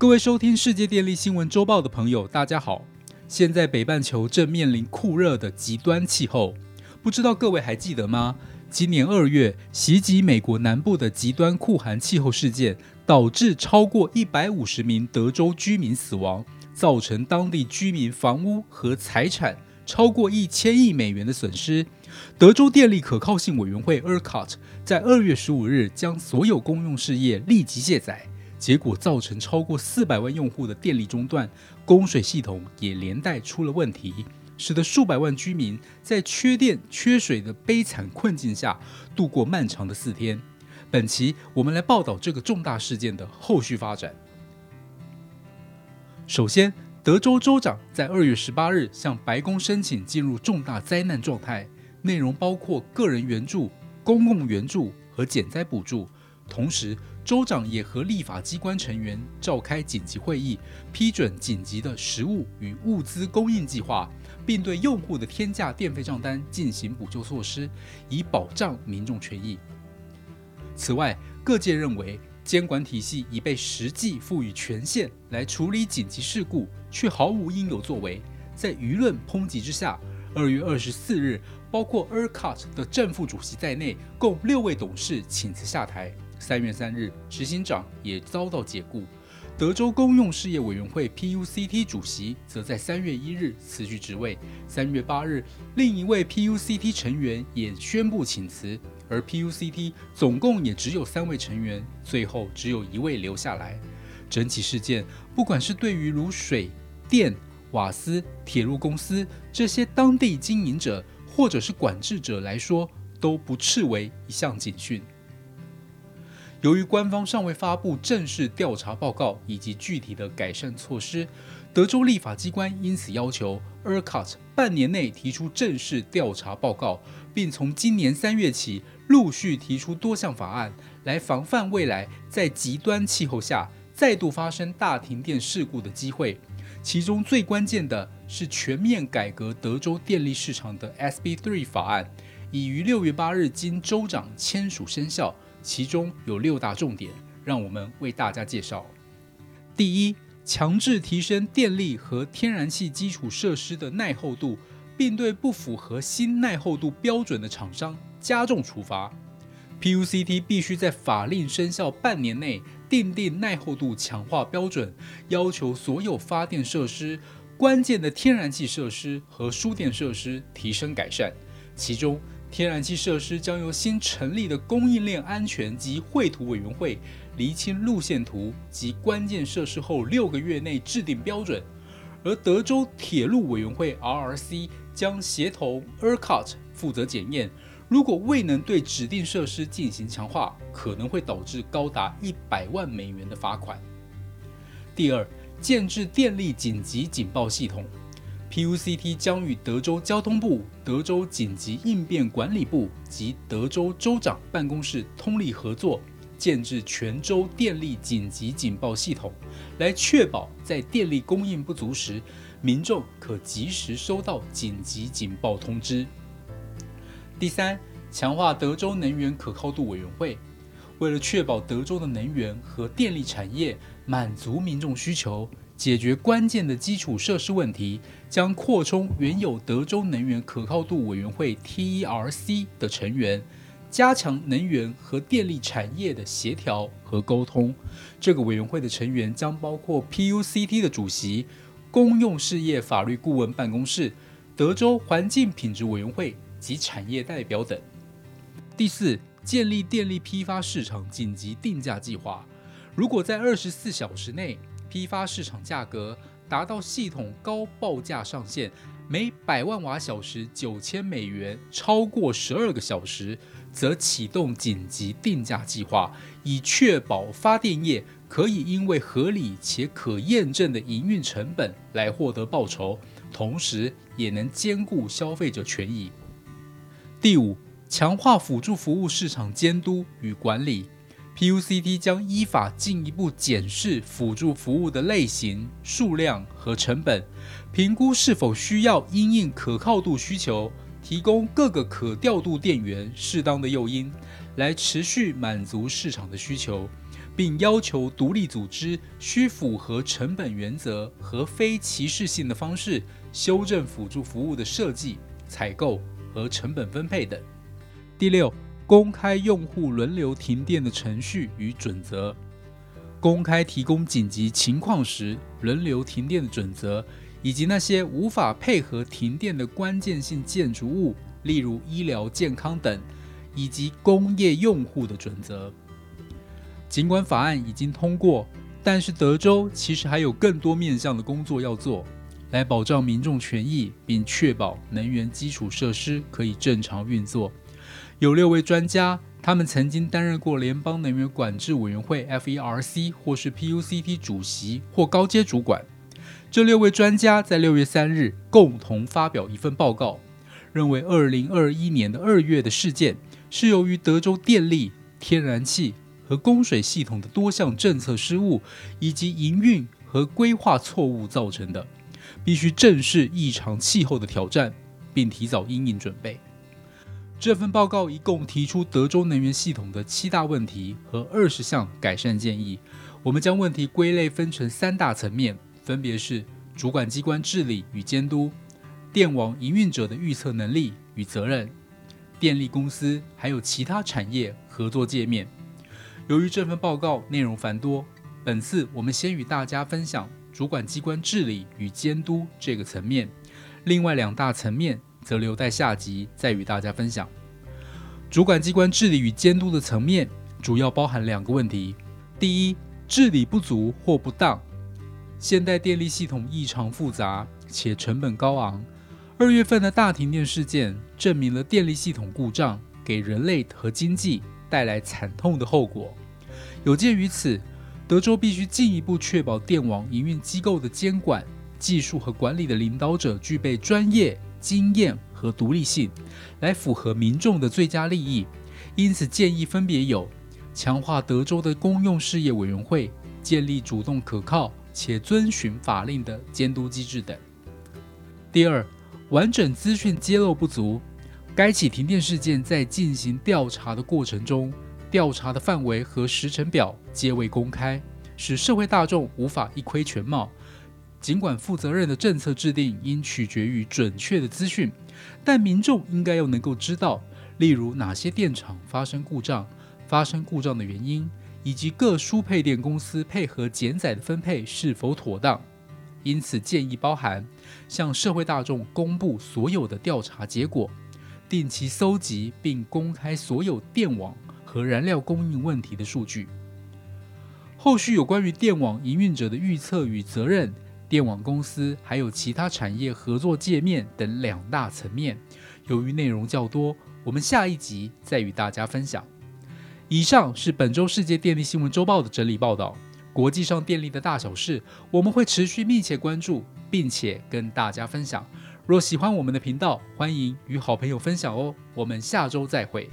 各位收听世界电力新闻周报的朋友，大家好。现在北半球正面临酷热的极端气候，不知道各位还记得吗？今年二月袭击美国南部的极端酷寒气候事件，导致超过一百五十名德州居民死亡，造成当地居民房屋和财产超过一千亿美元的损失。德州电力可靠性委员会 （ERCOT） 在二月十五日将所有公用事业立即卸载。结果造成超过四百万用户的电力中断，供水系统也连带出了问题，使得数百万居民在缺电缺水的悲惨困境下度过漫长的四天。本期我们来报道这个重大事件的后续发展。首先，德州州长在二月十八日向白宫申请进入重大灾难状态，内容包括个人援助、公共援助和减灾补助，同时。州长也和立法机关成员召开紧急会议，批准紧急的食物与物资供应计划，并对用户的天价电费账单进行补救措施，以保障民众权益。此外，各界认为监管体系已被实际赋予权限来处理紧急事故，却毫无应有作为。在舆论抨击之下，二月二十四日，包括 ERCOT 的正副主席在内，共六位董事请辞下台。三月三日，执行长也遭到解雇。德州公用事业委员会 （PUCT） 主席则在三月一日辞去职位。三月八日，另一位 PUCT 成员也宣布请辞。而 PUCT 总共也只有三位成员，最后只有一位留下来。整起事件，不管是对于如水电、瓦斯、铁路公司这些当地经营者，或者是管制者来说，都不斥为一项警讯。由于官方尚未发布正式调查报告以及具体的改善措施，德州立法机关因此要求 ERCOT 半年内提出正式调查报告，并从今年三月起陆续提出多项法案，来防范未来在极端气候下再度发生大停电事故的机会。其中最关键的是全面改革德州电力市场的 SB3 法案，已于六月八日经州长签署生效。其中有六大重点，让我们为大家介绍。第一，强制提升电力和天然气基础设施的耐候度，并对不符合新耐候度标准的厂商加重处罚。PUCT 必须在法令生效半年内订定耐候度强化标准，要求所有发电设施、关键的天然气设施和输电设施提升改善。其中，天然气设施将由新成立的供应链安全及绘图委员会厘清路线图及关键设施后六个月内制定标准，而德州铁路委员会 （RRC） 将协同 ERCOT 负责检验。如果未能对指定设施进行强化，可能会导致高达一百万美元的罚款。第二，建制电力紧急警报系统。PUCT 将与德州交通部、德州紧急应变管理部及德州州长办公室通力合作，建制全州电力紧急警报系统，来确保在电力供应不足时，民众可及时收到紧急警报通知。第三，强化德州能源可靠度委员会，为了确保德州的能源和电力产业满足民众需求。解决关键的基础设施问题，将扩充原有德州能源可靠度委员会 （TERC） 的成员，加强能源和电力产业的协调和沟通。这个委员会的成员将包括 PUCT 的主席、公用事业法律顾问办公室、德州环境品质委员会及产业代表等。第四，建立电力批发市场紧急定价计划。如果在二十四小时内，批发市场价格达到系统高报价上限，每百万瓦小时九千美元，超过十二个小时，则启动紧急定价计划，以确保发电业可以因为合理且可验证的营运成本来获得报酬，同时也能兼顾消费者权益。第五，强化辅助服务市场监督与管理。PUCT 将依法进一步检视辅助服务的类型、数量和成本，评估是否需要因应可靠度需求，提供各个可调度电源适当的诱因，来持续满足市场的需求，并要求独立组织需符合成本原则和非歧视性的方式修正辅助服务的设计、采购和成本分配等。第六，公开用户轮流停电的程序与准则，公开提供紧急情况时轮流停电的准则，以及那些无法配合停电的关键性建筑物，例如医疗健康等。以及工业用户的准则。尽管法案已经通过，但是德州其实还有更多面向的工作要做，来保障民众权益，并确保能源基础设施可以正常运作。有六位专家，他们曾经担任过联邦能源管制委员会 （FERC） 或是 PUCT 主席或高阶主管。这六位专家在六月三日共同发表一份报告，认为二零二一年的二月的事件。是由于德州电力、天然气和供水系统的多项政策失误，以及营运和规划错误造成的，必须正视异常气候的挑战，并提早应应准备。这份报告一共提出德州能源系统的七大问题和二十项改善建议。我们将问题归类分成三大层面，分别是主管机关治理与监督、电网营运者的预测能力与责任。电力公司还有其他产业合作界面。由于这份报告内容繁多，本次我们先与大家分享主管机关治理与监督这个层面，另外两大层面则留待下集再与大家分享。主管机关治理与监督的层面主要包含两个问题：第一，治理不足或不当。现代电力系统异常复杂且成本高昂。二月份的大停电事件证明了电力系统故障给人类和经济带来惨痛的后果。有鉴于此，德州必须进一步确保电网营运机构的监管、技术和管理的领导者具备专业、经验和独立性，来符合民众的最佳利益。因此，建议分别有：强化德州的公用事业委员会，建立主动可靠且遵循法令的监督机制等。第二。完整资讯揭露不足，该起停电事件在进行调查的过程中，调查的范围和时程表皆未公开，使社会大众无法一窥全貌。尽管负责任的政策制定应取决于准确的资讯，但民众应该要能够知道，例如哪些电厂发生故障、发生故障的原因，以及各输配电公司配合减载的分配是否妥当。因此，建议包含向社会大众公布所有的调查结果，定期搜集并公开所有电网和燃料供应问题的数据。后续有关于电网营运者的预测与责任、电网公司还有其他产业合作界面等两大层面。由于内容较多，我们下一集再与大家分享。以上是本周世界电力新闻周报的整理报道。国际上电力的大小事，我们会持续密切关注，并且跟大家分享。若喜欢我们的频道，欢迎与好朋友分享哦。我们下周再会。